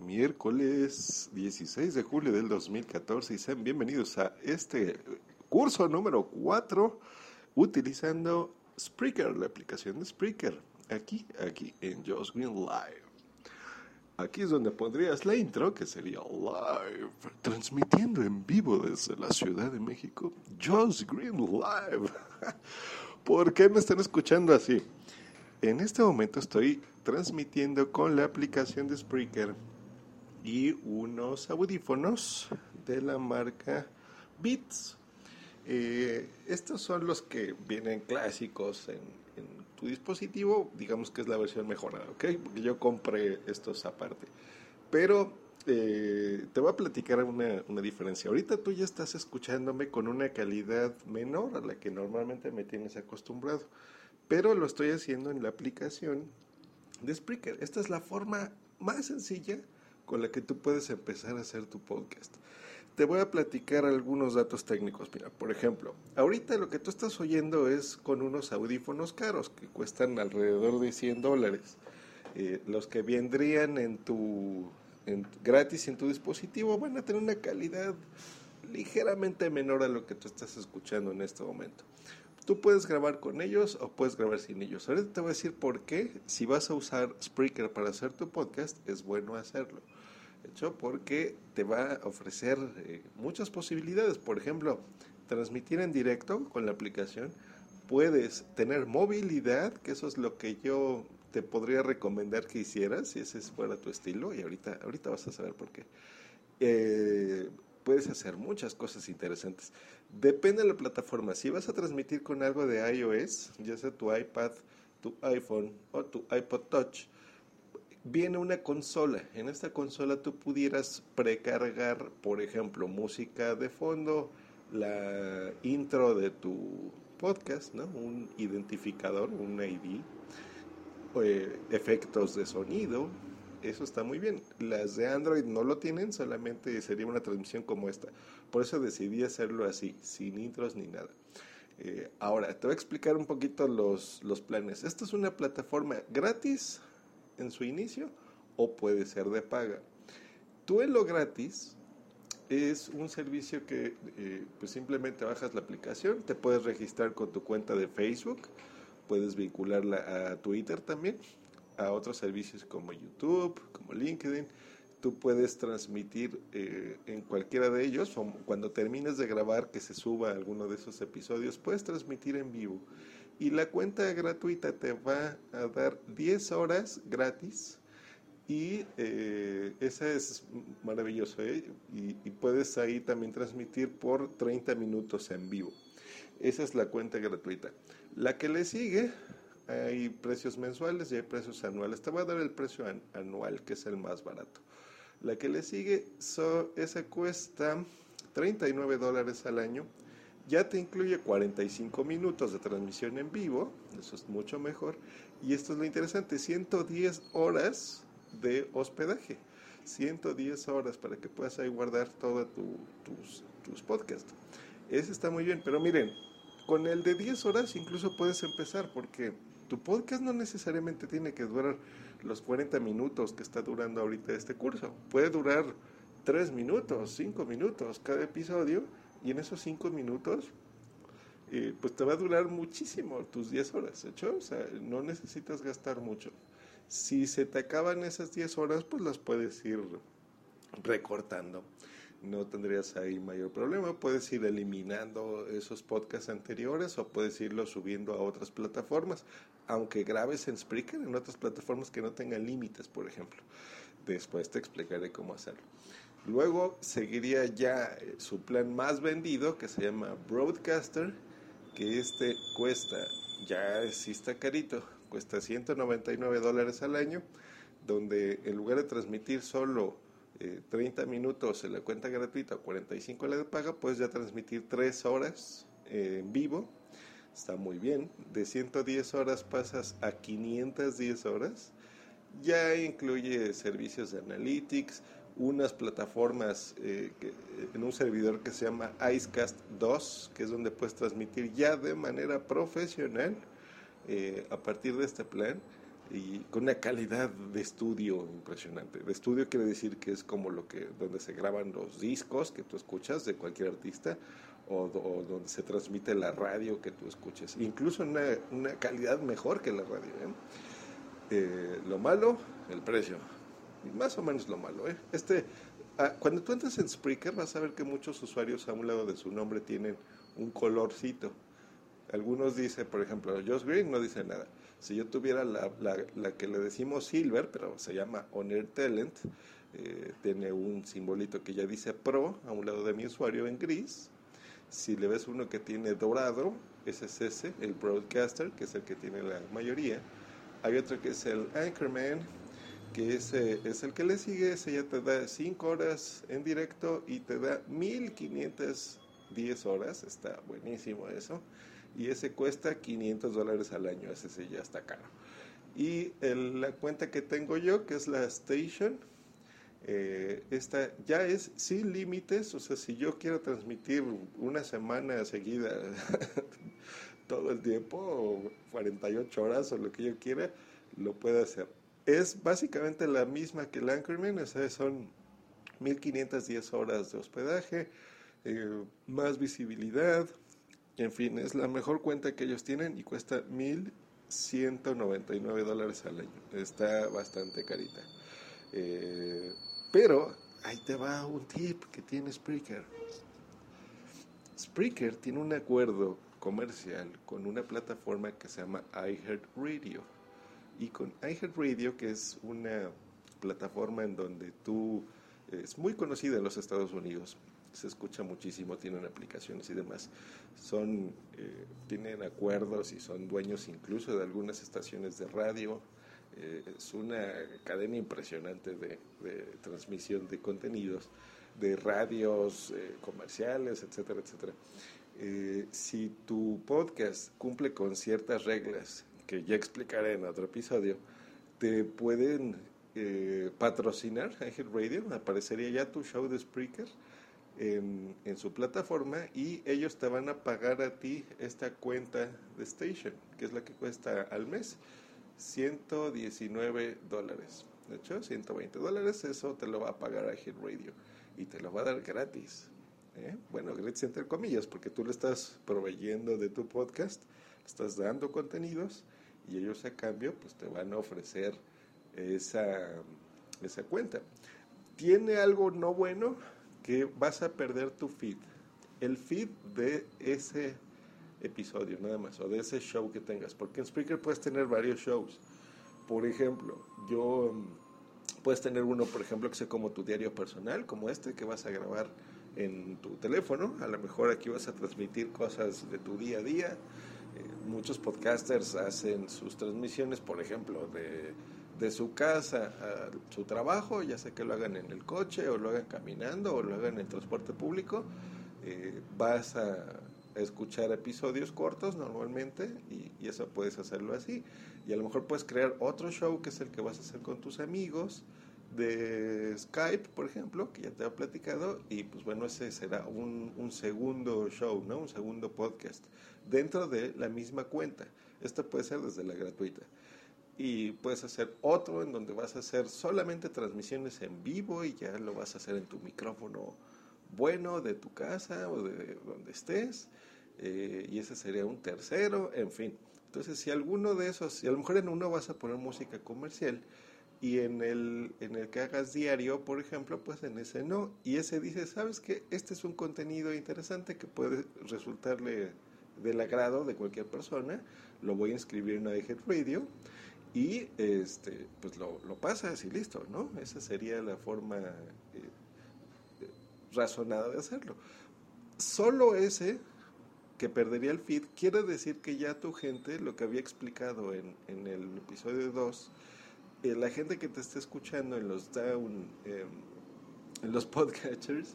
miércoles 16 de julio del 2014 y sean bienvenidos a este curso número 4 utilizando Spreaker, la aplicación de Spreaker, aquí, aquí en Josh Green Live. Aquí es donde pondrías la intro, que sería live, transmitiendo en vivo desde la Ciudad de México, Josh Green Live. ¿Por qué me están escuchando así? En este momento estoy transmitiendo con la aplicación de Spreaker y unos audífonos de la marca Beats. Eh, estos son los que vienen clásicos en, tu dispositivo, digamos que es la versión mejorada, ¿ok? Porque yo compré estos aparte. Pero eh, te voy a platicar una, una, diferencia. Ahorita tú ya estás escuchándome con una calidad menor a la que normalmente me tienes acostumbrado, pero lo estoy haciendo en la aplicación de Spreaker. Esta es la forma más sencilla con la que tú puedes empezar a hacer tu podcast. Te voy a platicar algunos datos técnicos. Mira, por ejemplo, ahorita lo que tú estás oyendo es con unos audífonos caros que cuestan alrededor de 100 dólares. Eh, los que vendrían en tu gratis en tu dispositivo van a tener una calidad ligeramente menor a lo que tú estás escuchando en este momento. Tú puedes grabar con ellos o puedes grabar sin ellos. Ahorita te voy a decir por qué, si vas a usar Spreaker para hacer tu podcast, es bueno hacerlo. Hecho, porque te va a ofrecer eh, muchas posibilidades. Por ejemplo, transmitir en directo con la aplicación. Puedes tener movilidad, que eso es lo que yo te podría recomendar que hicieras, si ese fuera tu estilo. Y ahorita, ahorita vas a saber por qué. Eh, puedes hacer muchas cosas interesantes. Depende de la plataforma. Si vas a transmitir con algo de iOS, ya sea tu iPad, tu iPhone o tu iPod Touch, viene una consola. En esta consola tú pudieras precargar, por ejemplo, música de fondo, la intro de tu podcast, ¿no? un identificador, un ID, eh, efectos de sonido, eso está muy bien. Las de Android no lo tienen, solamente sería una transmisión como esta. Por eso decidí hacerlo así, sin intros ni nada. Eh, ahora, te voy a explicar un poquito los, los planes. Esta es una plataforma gratis en su inicio o puede ser de paga. Tú en lo gratis es un servicio que eh, pues simplemente bajas la aplicación, te puedes registrar con tu cuenta de Facebook, puedes vincularla a Twitter también a otros servicios como YouTube, como LinkedIn. Tú puedes transmitir eh, en cualquiera de ellos, o cuando termines de grabar que se suba alguno de esos episodios, puedes transmitir en vivo. Y la cuenta gratuita te va a dar 10 horas gratis y eh, esa es maravilloso. ¿eh? Y, puedes ahí también transmitir por 30 minutos en vivo. Esa es la cuenta gratuita. La que le sigue hay precios mensuales y hay precios anuales. Te voy a dar el precio anual, que es el más barato. La que le sigue, so, esa cuesta 39 dólares al año. Ya te incluye 45 minutos de transmisión en vivo, eso es mucho mejor. Y esto es lo interesante, 110 horas de hospedaje. 110 horas para que puedas ahí guardar todos tus, tus podcasts. Ese está muy bien, pero miren, con el de 10 horas incluso puedes empezar porque tu podcast no necesariamente tiene que durar los 40 minutos que está durando ahorita este curso. Puede durar 3 minutos, 5 minutos cada episodio y en esos 5 minutos eh, pues te va a durar muchísimo tus 10 horas, ¿hecho? O sea, no necesitas gastar mucho. Si se te acaban esas 10 horas, pues las puedes ir recortando no tendrías ahí mayor problema. Puedes ir eliminando esos podcasts anteriores o puedes irlo subiendo a otras plataformas, aunque grabes en Spreaker en otras plataformas que no tengan límites, por ejemplo. Después te explicaré cómo hacerlo. Luego seguiría ya eh, su plan más vendido que se llama Broadcaster, que este cuesta, ya sí está carito, cuesta 199 dólares al año, donde en lugar de transmitir solo 30 eh, minutos en la cuenta gratuita, 45 en la de paga, puedes ya transmitir 3 horas eh, en vivo. Está muy bien. De 110 horas pasas a 510 horas. Ya incluye servicios de analytics, unas plataformas eh, en un servidor que se llama Icecast 2, que es donde puedes transmitir ya de manera profesional a partir de este plan. y con una calidad de estudio impresionante. De estudio quiere decir que es como lo que donde se graban los discos que tú escuchas de cualquier artista o, donde se transmite la radio que tú escuches, incluso una, una calidad mejor que la radio. ¿eh? Eh, lo malo, el precio, más o menos lo malo. ¿eh? Este, ah, cuando tú entras en Spreaker vas a ver que muchos usuarios a un lado de su nombre tienen un colorcito. Algunos dicen, por ejemplo, Josh Green no dice nada. Si yo tuviera la, la, que le decimos Silver, pero se llama Honor Talent, eh, tiene un simbolito que ya dice Pro a un lado de mi usuario en gris. Si le ves uno que tiene dorado, ese es ese, el Broadcaster, que es el que tiene la mayoría. Hay otro que es el Anchorman, que ese es el que le sigue, ese ya te da 5 horas en directo y te da 1510 horas, está buenísimo eso y ese cuesta 500 dólares al año, ese sí ya está caro. Y la cuenta que tengo yo, que es la Station, eh, esta ya es sin límites, o sea, si yo quiero transmitir una semana seguida todo el tiempo, o 48 horas, o lo que yo quiera, lo puedo hacer. Es básicamente la misma que el Anchorman, o sea, son 1510 horas de hospedaje, eh, más visibilidad, en fin, es la mejor cuenta que ellos tienen y cuesta 1.199 dólares al año. Está bastante carita. Eh, pero ahí te va un tip que tiene Spreaker. Spreaker tiene un acuerdo comercial con una plataforma que se llama iHeartRadio. Y con iHeartRadio, que es una plataforma en donde tú es muy conocida en los Estados Unidos, se escucha muchísimo, tienen aplicaciones y demás. Son, eh, tienen acuerdos y son dueños incluso de algunas estaciones de radio. Eh, es una cadena impresionante de, transmisión de contenidos, de radios eh, comerciales, etcétera, etcétera. si tu podcast cumple con ciertas reglas que ya explicaré en otro episodio, te pueden patrocinar Angel Radio, aparecería ya tu show de Spreaker en, su plataforma y ellos te van a pagar a ti esta cuenta de Station, que es la que cuesta al mes 119 dólares. De hecho, 120 dólares, eso te lo va a pagar Hit Radio y te lo va a dar gratis. ¿eh? Bueno, gratis entre comillas, porque tú le estás proveyendo de tu podcast, estás dando contenidos y ellos a cambio pues te van a ofrecer esa, esa cuenta. ¿Tiene algo no bueno? que vas a perder tu feed. El feed de ese episodio, nada más, o de ese show que tengas. Porque en Spreaker puedes tener varios shows. Por ejemplo, yo mm, puedes tener uno, por ejemplo, que sea como tu diario personal, como este que vas a grabar en tu teléfono. A lo mejor aquí vas a transmitir cosas de tu día a día. Muchos podcasters hacen sus transmisiones, por ejemplo, de de su casa a su trabajo, ya sea que lo hagan en el coche o lo hagan caminando o lo hagan en el transporte público, eh, vas a escuchar episodios cortos normalmente y, y, eso puedes hacerlo así. Y a lo mejor puedes crear otro show que es el que vas a hacer con tus amigos de Skype, por ejemplo, que ya te he platicado, y pues bueno, ese será un, un segundo show, ¿no? Un segundo podcast dentro de la misma cuenta. Esto puede ser desde la gratuita y puedes hacer otro en donde vas a hacer solamente transmisiones en vivo y ya lo vas a hacer en tu micrófono bueno de tu casa o de donde estés eh, y ese sería un tercero, en fin. Entonces si alguno de esos, si a lo mejor en uno vas a poner música comercial y en el, en el que hagas diario, por ejemplo, pues en ese no. Y ese dice, ¿sabes que Este es un contenido interesante que puede resultarle del agrado de cualquier persona. Lo voy a inscribir en iHead Radio y este, pues lo, lo pasas y listo, ¿no? Esa sería la forma eh, razonada de hacerlo. Solo ese que perdería el feed quiere decir que ya tu gente, lo que había explicado en, en el episodio 2, eh, la gente que te está escuchando en los down, em, en los podcatchers,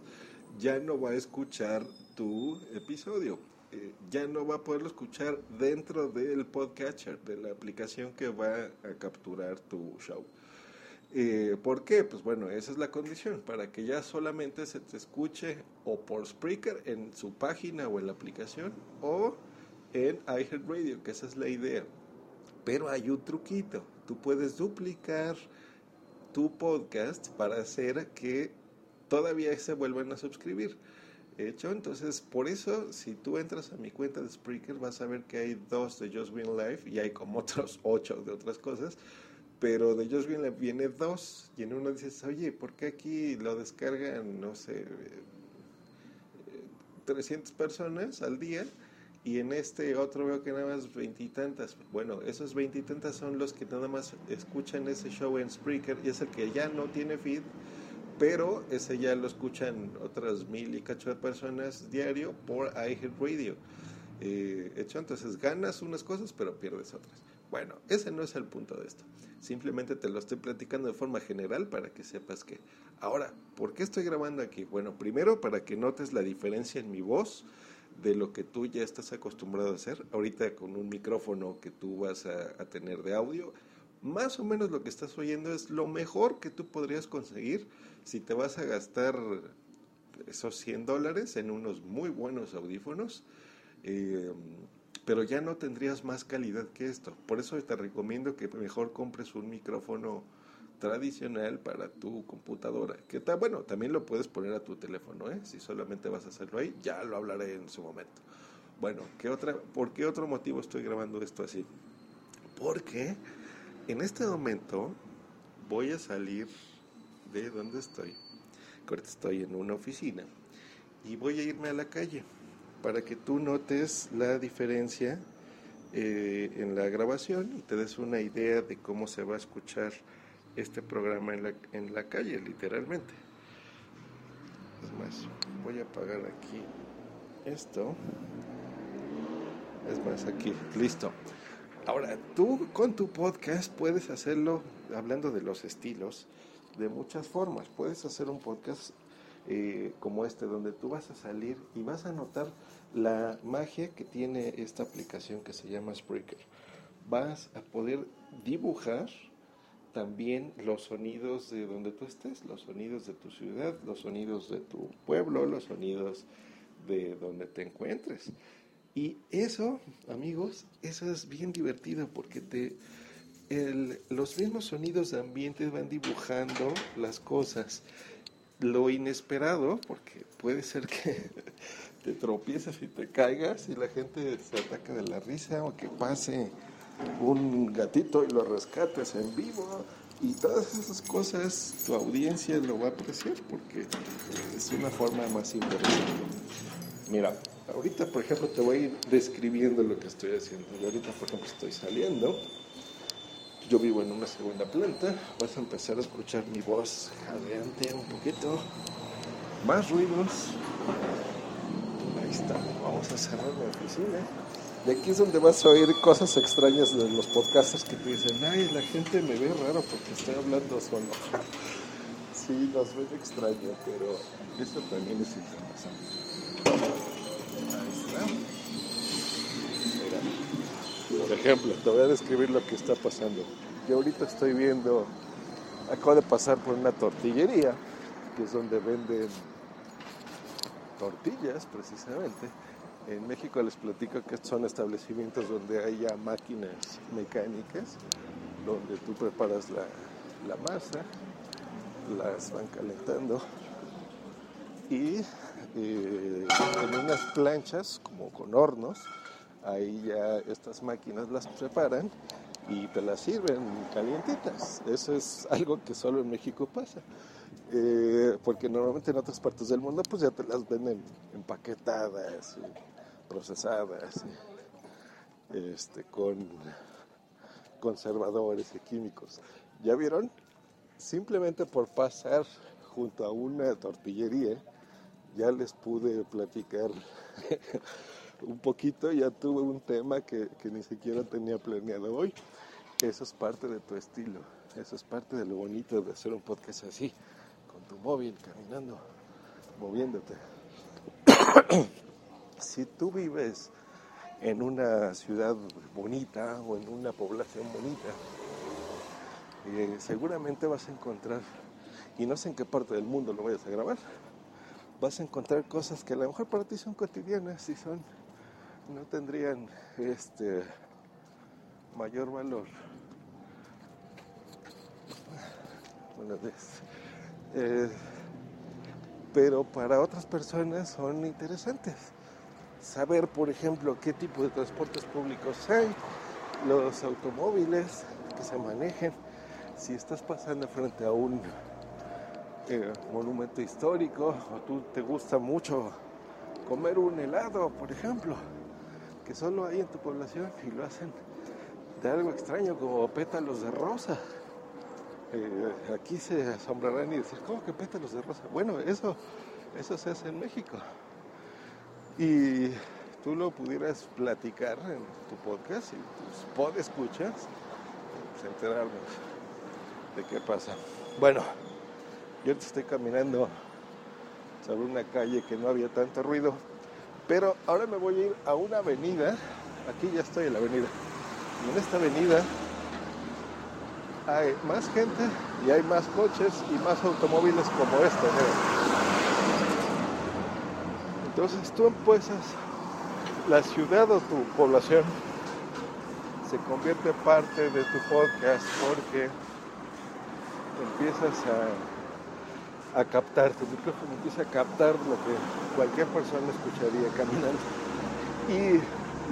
ya no va a escuchar tu episodio eh, ya no va a poderlo escuchar dentro del podcatcher, de la aplicación que va a capturar tu show. Eh, ¿Por qué? Pues bueno, esa es la condición, para que ya solamente se te escuche o por Spreaker en su página o en la aplicación o en iHeartRadio, que esa es la idea. Pero hay un truquito, tú puedes duplicar tu podcast para hacer que todavía se vuelvan a suscribir. Hecho, entonces por eso si tú entras a mi cuenta de Spreaker vas a ver que hay dos de Just Green Life y hay como otros ocho de otras cosas, pero de Just Green Life viene dos y en uno dices, oye, ¿por qué aquí lo descargan, no sé, 300 personas al día? Y en este otro veo que nada más veintitantas. Bueno, esos veintitantas son los que nada más escuchan ese show en Spreaker y es el que ya no tiene feed pero ese ya lo escuchan otras mil y cacho de personas diario por iHeartRadio. Eh, hecho, entonces ganas unas cosas, pero pierdes otras. Bueno, ese no es el punto de esto. Simplemente te lo estoy platicando de forma general para que sepas que. Ahora, ¿por qué estoy grabando aquí? Bueno, primero para que notes la diferencia en mi voz de lo que tú ya estás acostumbrado a hacer. Ahorita con un micrófono que tú vas a, a tener de audio, más o menos lo que estás oyendo es lo mejor que tú podrías conseguir si te vas a gastar esos 100 dólares en unos muy buenos audífonos, eh, pero ya no tendrías más calidad que esto. Por eso te recomiendo que mejor compres un micrófono tradicional para tu computadora. Que está bueno, también lo puedes poner a tu teléfono, ¿eh? si solamente vas a hacerlo ahí, ya lo hablaré en su momento. Bueno, ¿qué otra, ¿por qué otro motivo estoy grabando esto así? Porque en este momento voy a salir de donde estoy. Ahorita estoy en una oficina y voy a irme a la calle para que tú notes la diferencia eh, en la grabación y te des una idea de cómo se va a escuchar este programa en la, en la calle, literalmente. Es más, voy a apagar aquí esto. Es más, aquí, listo. Ahora, tú con tu podcast puedes hacerlo hablando de los estilos de muchas formas. Puedes hacer un podcast eh, como este, donde tú vas a salir y vas a notar la magia que tiene esta aplicación que se llama Spreaker. Vas a poder dibujar también los sonidos de donde tú estés, los sonidos de tu ciudad, los sonidos de tu pueblo, los sonidos de donde te encuentres. Y eso, amigos, eso es bien divertido porque te, los mismos sonidos de ambiente van dibujando las cosas. Lo inesperado, porque puede ser que te tropieces y te caigas y la gente se ataca de la risa o que pase un gatito y lo rescates en vivo y todas esas cosas tu audiencia lo va a apreciar porque es una forma más interesante. Mira, ahorita por ejemplo te voy a ir describiendo lo que estoy haciendo. Yo ahorita por ejemplo estoy saliendo yo vivo en una segunda planta, vas a empezar a escuchar mi voz jadeante un poquito, más ruidos. Ahí está, vamos a cerrar la oficina. Y aquí es donde vas a oír cosas extrañas de los podcasts que te dicen, ay, la gente me ve raro porque estoy hablando solo. sí, nos ven extraño, pero eso también es interesante. Por ejemplo, te voy a describir lo que está pasando. Yo ahorita estoy viendo, acabo de pasar por una tortillería, que es donde venden tortillas precisamente. En México les platico que son establecimientos donde hay ya máquinas mecánicas, donde tú preparas la masa, las van calentando y eh, en unas planchas como con hornos ahí ya estas máquinas las preparan y te las sirven calientitas. Eso es algo que solo en México pasa. Eh, porque normalmente en otras partes del mundo pues ya te las venden empaquetadas, procesadas, este, con conservadores y químicos. ¿Ya vieron? Simplemente por pasar junto a una tortillería, ya les pude platicar un poquito, ya tuve un tema que, ni siquiera tenía planeado hoy. Eso es parte de tu estilo, eso es parte de lo bonito de hacer un podcast así, con tu móvil, caminando, moviéndote. si tú vives en una ciudad bonita o en una población bonita, eh, seguramente vas a encontrar, y no sé en qué parte del mundo lo vayas a grabar, vas a encontrar cosas que a lo mejor para ti son cotidianas y son no tendrían este mayor valor, Buenos días. Eh, pero para otras personas son interesantes. Saber, por ejemplo, qué tipo de transportes públicos hay, los automóviles que se manejen, si estás pasando frente a un eh, monumento histórico o tú te gusta mucho comer un helado, por ejemplo, que solo hay en tu población y lo hacen de algo extraño como pétalos de rosa. Eh, aquí se asombrarán y decir, ¿cómo que pétalos de rosa? Bueno, eso, eso se hace en México. Y tú lo pudieras platicar en tu podcast y tus pod escuchas, pues enterarnos de qué pasa. Bueno, yo estoy caminando sobre una calle que no había tanto ruido, pero ahora me voy a ir a una avenida, aquí ya estoy en la avenida, y en esta avenida hay más gente y hay más coches y más automóviles como este. Entonces tú empiezas, la ciudad o tu población se convierte parte de tu podcast porque empiezas a, a captar, tu micrófono empieza a captar lo que cualquier persona escucharía caminando. Y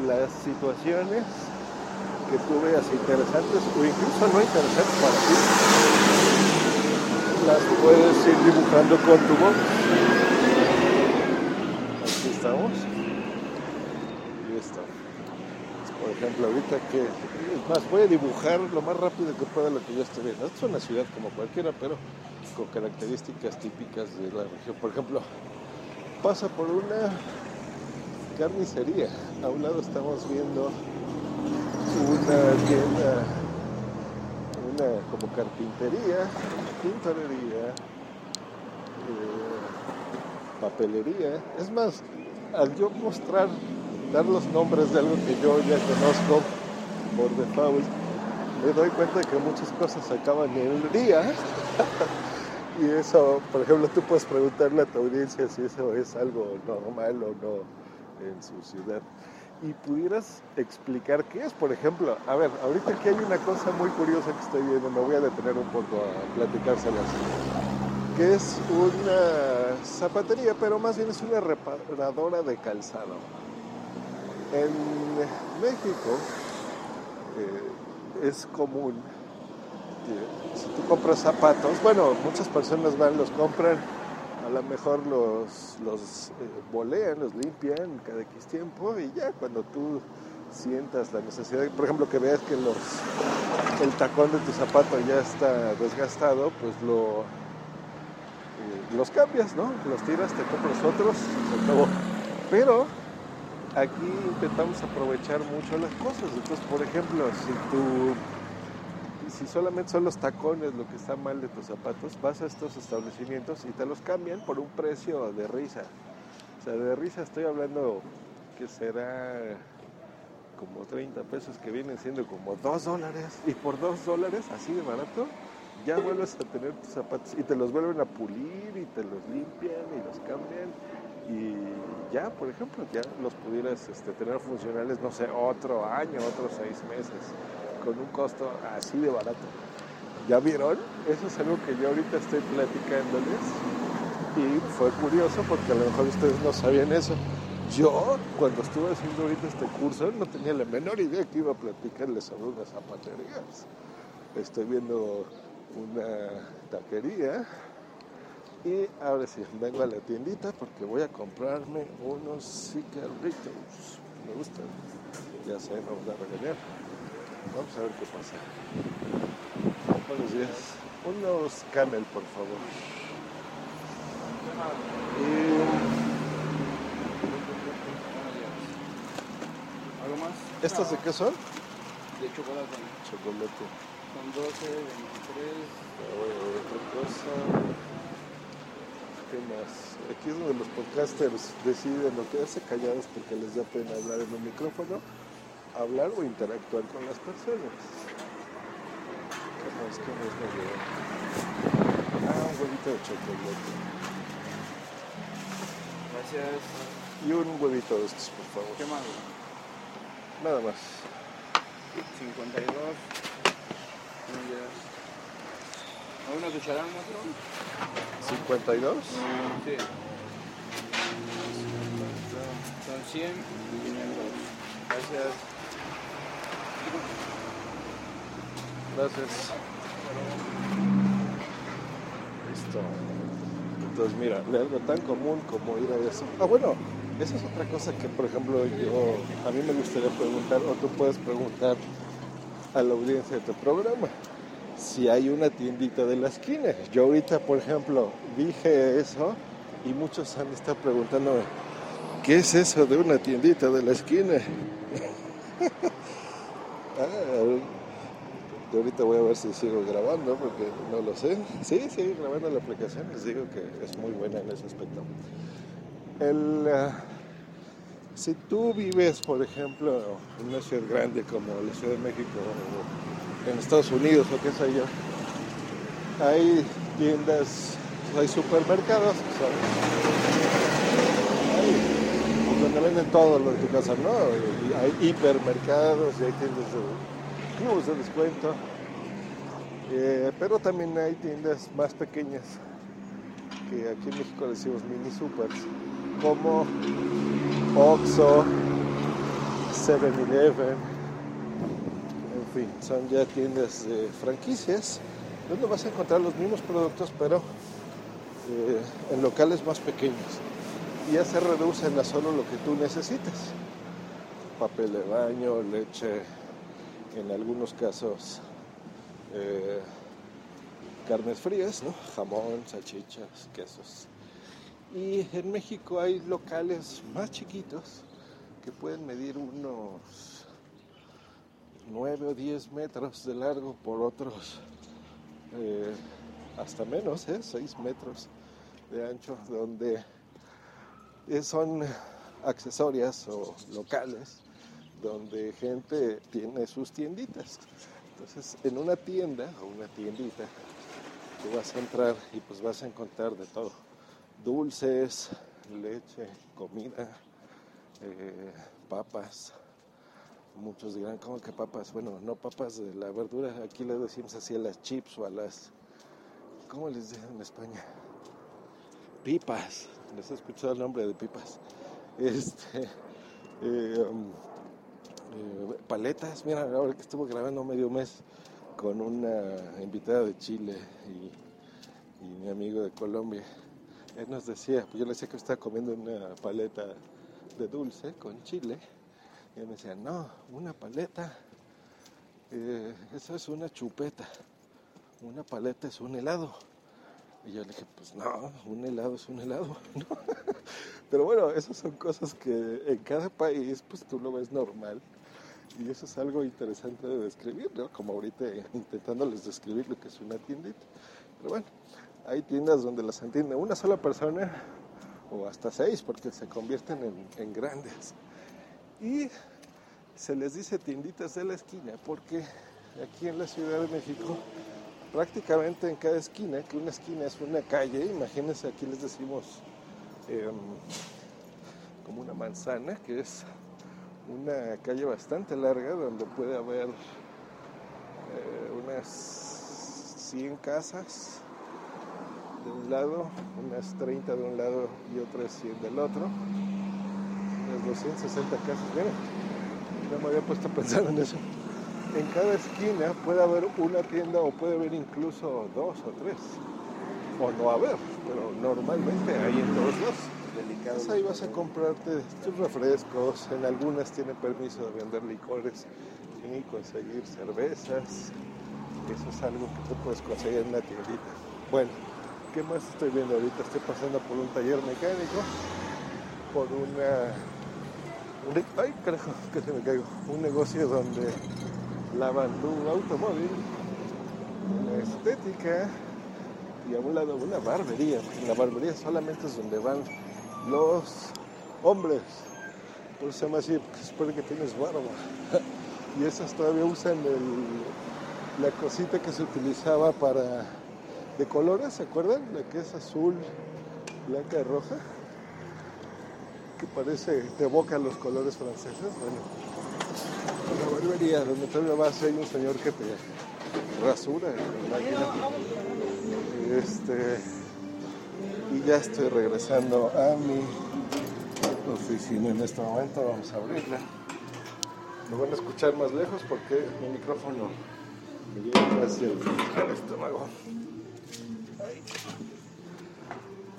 las situaciones que tú veas interesantes o incluso no interesantes para ti, las puedes ir dibujando con tu voz. Aquí estamos. Listo. Por ejemplo, ahorita que, es más, voy a dibujar lo más rápido que pueda lo que yo estoy viendo. Esto es una ciudad como cualquiera, pero con características típicas de la región. Por ejemplo, pasa por una carnicería. A un lado estamos viendo una tienda, una como carpintería, pintorería, eh, papelería. Es más, al yo mostrar, dar los nombres de algo que yo ya conozco por default, me doy cuenta de que muchas cosas acaban en el día. y eso, por ejemplo, tú puedes preguntarle a tu audiencia si eso es algo normal o no en su ciudad y pudieras explicar qué es, por ejemplo, a ver, ahorita aquí hay una cosa muy curiosa que estoy viendo, me voy a detener un poco a platicárselas, que es una zapatería, pero más bien es una reparadora de calzado. En México eh, es común si tú compras zapatos, bueno, muchas personas van, los compran a lo mejor los, los eh, bolean, los limpian cada X tiempo y ya cuando tú sientas la necesidad, por ejemplo, que veas que los, el tacón de tu zapato ya está desgastado, pues lo, eh, los cambias, ¿no? Los tiras, te compras otros, se acabó. Pero aquí intentamos aprovechar mucho las cosas. Entonces, por ejemplo, si tú si solamente son los tacones lo que está mal de tus zapatos, vas a estos establecimientos y te los cambian por un precio de risa. O sea, de risa estoy hablando que será como 30 pesos que vienen siendo como 2 dólares. Y por 2 dólares, así de barato, ya vuelves a tener tus zapatos y te los vuelven a pulir y te los limpian y los cambian. Y ya, por ejemplo, ya los pudieras este, tener funcionales, no sé, otro año, otros seis meses con un costo así de barato. ¿Ya vieron? Eso es algo que yo ahorita estoy platicándoles y fue curioso porque a lo mejor ustedes no sabían eso. Yo, cuando estuve haciendo ahorita este curso, no tenía la menor idea que iba a platicarles sobre unas zapaterías. Estoy viendo una taquería y ahora sí, vengo a la tiendita porque voy a comprarme unos cigarritos. Me gustan. Ya sé, no a regañar. Vamos a ver qué pasa. Buenos días. Unos camel, por favor. ¿Algo más? ¿Estos de qué son? De chocolate. Chocolate. Son 12, 23. Ahora, otra cosa. ¿Qué más? Aquí es donde los podcasters deciden no quedarse callados porque les da pena hablar en un micrófono, hablar o interactuar con las personas. ¿Qué más? ¿Qué más me lleva? Ah, un huevito de chocolate. Gracias. Y un huevito de estos, por favor. ¿Qué más? Nada más. 52. Millas. ¿Hay una cucharada maestro? 52. Sí. Son 100 y 500. Gracias. Gracias. Listo. Entonces, mira, de algo tan común como ir a eso. Ah, bueno, esa es otra cosa que, por ejemplo, yo, a mí me gustaría preguntar, o tú puedes preguntar a la audiencia de tu programa, si hay una tiendita de la esquina. Yo ahorita, por ejemplo, dije eso y muchos han estado preguntándome, ¿qué es eso de una tiendita de la esquina? Ah, yo ahorita voy a ver si sigo grabando porque no lo sé. Sí, sigue grabando la aplicación. Les digo que es muy buena en ese aspecto. El, ah, si tú vives, por ejemplo, en una ciudad grande como la Ciudad de México o en Estados Unidos o qué sé yo, hay tiendas, hay supermercados hay, donde venden todo lo de tu casa, ¿no? Hay hipermercados y hay tiendas de clubes de descuento. Eh, pero también hay tiendas más pequeñas que aquí en México decimos mini supers, como Oxxo, 7-Eleven, en fin, son ya tiendas de franquicias donde vas a encontrar los mismos productos, pero eh, en locales más pequeños. Ya se reducen a solo lo que tú necesitas. Papel de baño, leche, en algunos casos eh, carnes frías, ¿no? jamón, salchichas, quesos. Y en México hay locales más chiquitos que pueden medir unos 9 o 10 metros de largo por otros eh, hasta menos, ¿eh? 6 metros de ancho, donde son accesorias o locales donde gente tiene sus tienditas. Entonces, en una tienda o una tiendita, tú vas a entrar y pues vas a encontrar de todo. Dulces, leche, comida, eh, papas. Muchos dirán, ¿cómo que papas? Bueno, no papas de la verdura, aquí le decimos así a las chips o a las... ¿Cómo les dicen en España? Pipas. ¿Les he escuchado el nombre de pipas? Este... eh, um, eh, paletas. Mira, ahora que estuve grabando medio mes con una invitada de Chile y, y mi amigo de Colombia, él nos decía, pues yo le decía que estaba comiendo una paleta de dulce con chile, y él me decía, no, una paleta, eh, eso es una chupeta, una paleta es un helado. Y yo le dije, pues no, un helado es un helado. ¿no? Pero bueno, esas son cosas que en cada país pues tú lo ves normal. Y eso es algo interesante de describir, ¿no? Como ahorita intentándoles describir lo que es una tiendita. Pero bueno, hay tiendas donde las entiende una sola persona o hasta seis porque se convierten en, en grandes. Y se les dice tienditas de la esquina porque aquí en la Ciudad de México prácticamente en cada esquina, que una esquina es una calle, imagínense aquí les decimos eh, como una manzana, que es una calle bastante larga donde puede haber eh, unas 100 casas de un lado, unas 30 de un lado y otras 100 del otro, unas 260 casas, miren, no me había puesto a pensar en eso en cada esquina puede haber una tienda o puede haber incluso dos o tres. O no haber, pero normalmente hay en todos lados. Entonces ahí vas a comprarte tus refrescos, en algunas tienen permiso de vender licores y conseguir cervezas. Eso es algo que tú puedes conseguir en una tiendita. Bueno, ¿qué más estoy viendo ahorita? Estoy pasando por un taller mecánico, por una... un- ay, carajo, que se me caigo. Un negocio donde lavan tu automóvil, una estética y a un lado una barbería. la barbería solamente es donde van los hombres. Por eso se llama así, porque supone que tienes barba. Y esas todavía usan la cosita que se utilizaba para de colores, ¿se acuerdan? La que es azul, blanca y roja. Que parece, te evoca los colores franceses. Bueno, la barbería donde todavía vas hay un señor que te rasura máquina. Este. Y ya estoy regresando a mi oficina en este momento. Vamos a abrirla. Me van a escuchar más lejos porque mi micrófono me llega casi al, al estómago.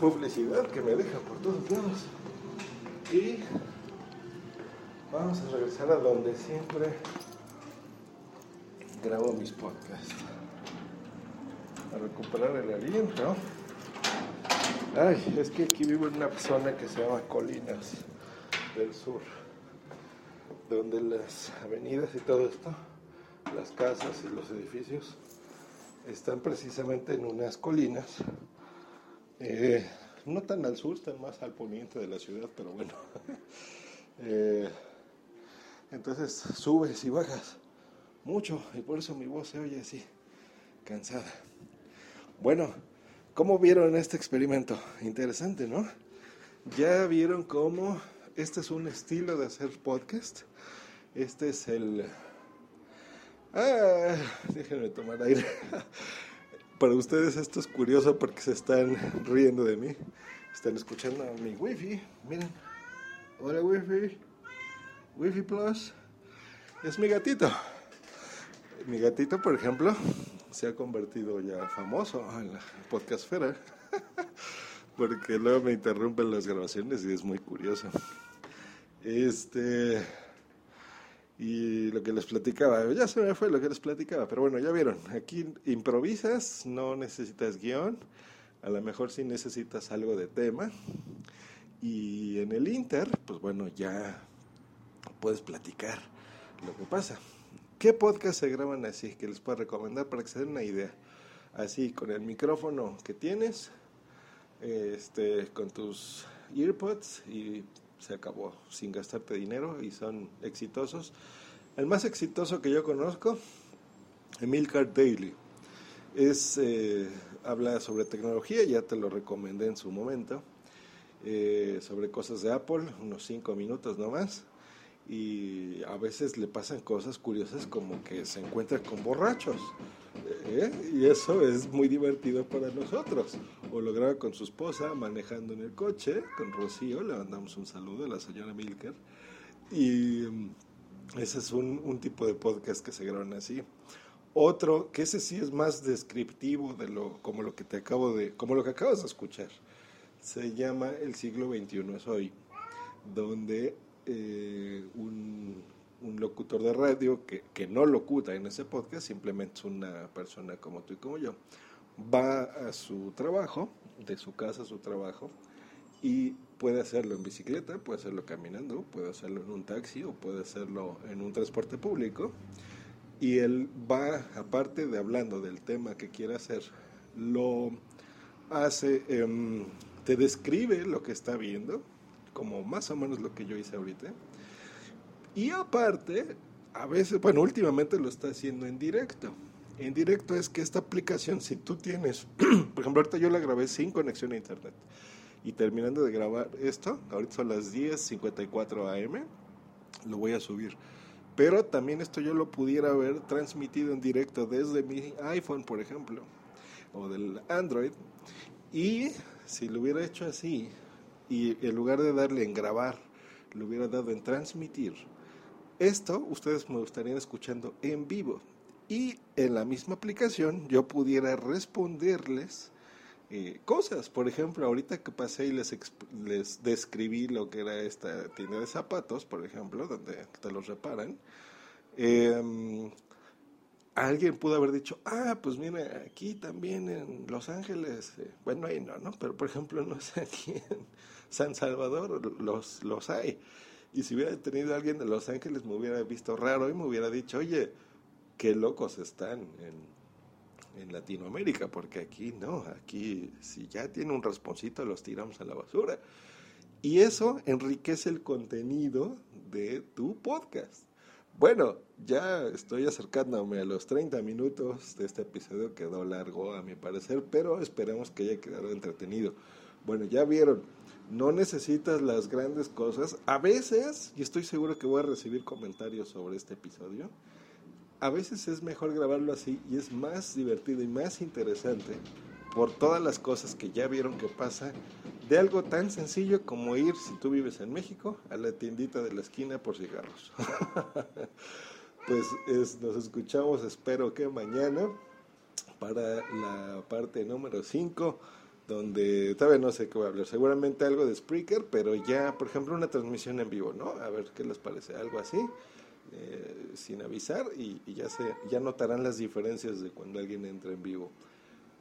Publicidad que me deja por todos lados. Y vamos a regresar a donde siempre grabo mis podcasts. A recuperar el aliento. Ay, es que aquí vivo en una zona que se llama Colinas del Sur, donde las avenidas y todo esto, las casas y los edificios, están precisamente en unas colinas, eh, no tan al sur, están más al poniente de la ciudad, pero bueno. Eh, entonces subes y bajas mucho y por eso mi voz se oye así, cansada. Bueno, ¿cómo vieron este experimento? Interesante, ¿no? Ya vieron cómo este es un estilo de hacer podcast. Este es el... Ah, déjenme tomar aire. Para ustedes esto es curioso porque se están riendo de mí. Están escuchando mi wifi. Miren. Hola wifi. Wifi Plus. Es mi gatito. Mi gatito, por ejemplo, se ha convertido ya famoso en la podcastfera. porque luego me interrumpen las grabaciones y es muy curioso. Este. Y lo que les platicaba, ya se me fue lo que les platicaba, pero bueno, ya vieron, aquí improvisas, no necesitas guion, a lo mejor sí necesitas algo de tema. Y en el Inter, pues bueno, ya puedes platicar lo que pasa. ¿Qué podcast se graban así que les puedo recomendar para que se den una idea? Así, con el micrófono que tienes, este, con tus earpods y se acabó, sin gastarte dinero y son exitosos. El más exitoso que yo conozco, Emilcar Daily, es, eh, habla sobre tecnología, ya te lo recomendé en su momento, eh, sobre cosas de Apple, unos cinco minutos nomás, y a veces le pasan cosas curiosas como que se encuentra con borrachos. ¿eh? Y eso es muy divertido para nosotros. O lo graba con su esposa manejando en el coche, con Rocío, le mandamos un saludo a la señora Milker. Y mm, ese es un, un tipo de podcast que se graban así. Otro, que ese sí es más descriptivo de lo, como lo que te acabo de, como lo que acabas de escuchar. Se llama El siglo XXI es hoy, donde eh, un, locutor de radio que, que, no locuta en ese podcast, simplemente es una persona como tú y como yo, va a su trabajo, de su casa a su trabajo, y puede hacerlo en bicicleta, puede hacerlo caminando, puede hacerlo en un taxi o puede hacerlo en un transporte público. Y él va, aparte de hablando del tema que quiere hacer, lo hace, eh, te describe lo que está viendo, como más o menos lo que yo hice ahorita. Y aparte, a veces, bueno, últimamente lo está haciendo en directo. En directo es que esta aplicación, si tú tienes, por ejemplo, ahorita yo la grabé sin conexión a internet. Y terminando de grabar esto, ahorita son las 10.54 am, lo voy a subir. Pero también esto yo lo pudiera haber transmitido en directo desde mi iPhone, por ejemplo, o del Android. Y si lo hubiera hecho así, y en lugar de darle en grabar, lo hubiera dado en transmitir, esto ustedes me estarían escuchando en vivo. Y en la misma aplicación yo pudiera responderles eh, cosas. Por ejemplo, ahorita que pasé y les, les describí lo que era esta tienda de zapatos, por ejemplo, donde te los reparan, eh, alguien pudo haber dicho, ah, pues mira, aquí también en Los Ángeles, eh, bueno, ahí no, ¿no? Pero por ejemplo, no sé, aquí San Salvador los, los hay. Y si hubiera tenido alguien de Los Ángeles, me hubiera visto raro y me hubiera dicho, oye, qué locos están en, Latinoamérica, porque aquí no, aquí si ya tiene un rasponcito los tiramos a la basura. Y eso enriquece el contenido de tu podcast. Bueno, ya estoy acercándome a los 30 minutos de este episodio, quedó largo a mi parecer, pero esperemos que haya quedado entretenido. Bueno, ya vieron, no necesitas las grandes cosas. A veces, y estoy seguro que voy a recibir comentarios sobre este episodio, a veces es mejor grabarlo así y es más divertido y más interesante por todas las cosas que ya vieron que pasa de algo tan sencillo como ir, si tú vives en México, a la tiendita de la esquina por cigarros. pues es, nos escuchamos, espero que mañana, para la parte número 5, donde todavía no sé qué voy a hablar, seguramente algo de Spreaker, pero ya, por ejemplo, una transmisión en vivo, ¿no? A ver qué les parece, algo así. Eh, sin avisar y, ya se ya notarán las diferencias de cuando alguien entra en vivo.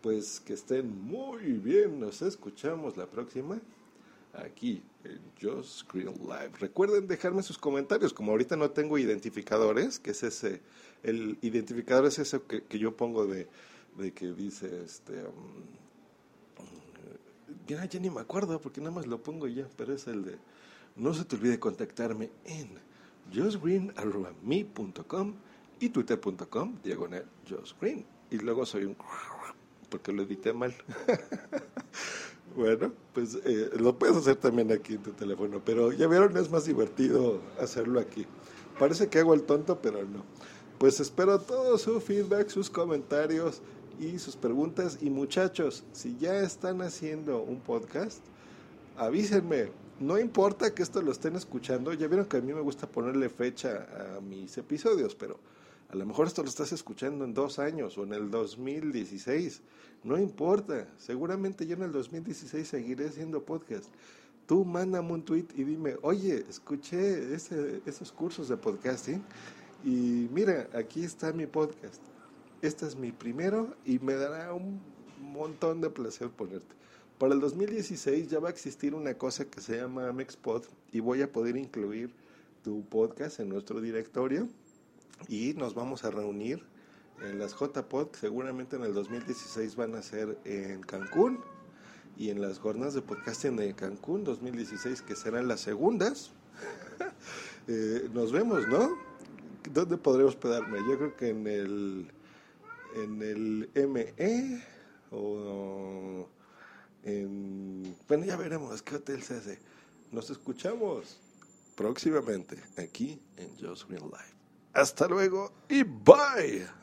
Pues que estén muy bien, nos escuchamos la próxima aquí en Just Screen Live. Recuerden dejarme sus comentarios, como ahorita no tengo identificadores, que es ese, el identificador es eso que, que yo pongo de, de, que dice, este, um, ya, ya ni me acuerdo porque nada más lo pongo ya, pero es el de, no se te olvide contactarme en justgreen.me.com y twitter.com diagonal justgreen. Y luego soy un porque lo edité mal. bueno, pues eh, lo puedes hacer también aquí en tu teléfono, pero ya vieron, es más divertido hacerlo aquí. Parece que hago el tonto, pero no. Pues espero todo su feedback, sus comentarios y sus preguntas. Y muchachos, si ya están haciendo un podcast, avísenme. No importa que esto lo estén escuchando, ya vieron que a mí me gusta ponerle fecha a mis episodios, pero a lo mejor esto lo estás escuchando en dos años o en el 2016. No importa. Seguramente yo en el 2016 seguiré haciendo podcast. Tú mándame un tweet y dime, oye, escuché esos cursos de podcasting y mira, aquí está mi podcast. Este es mi primero y me dará un montón de placer ponerte. Para el 2016 ya va a existir una cosa que se llama Amexpod y voy a poder incluir tu podcast en nuestro directorio y nos vamos a reunir en las JPod, seguramente en el 2016 van a ser en Cancún y en las jornadas de podcasting de Cancún 2016 que serán las segundas. eh, nos vemos, ¿no? ¿Dónde podré hospedarme? Yo creo que en el en el ME o en bueno, ya veremos qué hotel se hace. Nos escuchamos próximamente aquí en Just Real Life. Hasta luego y bye.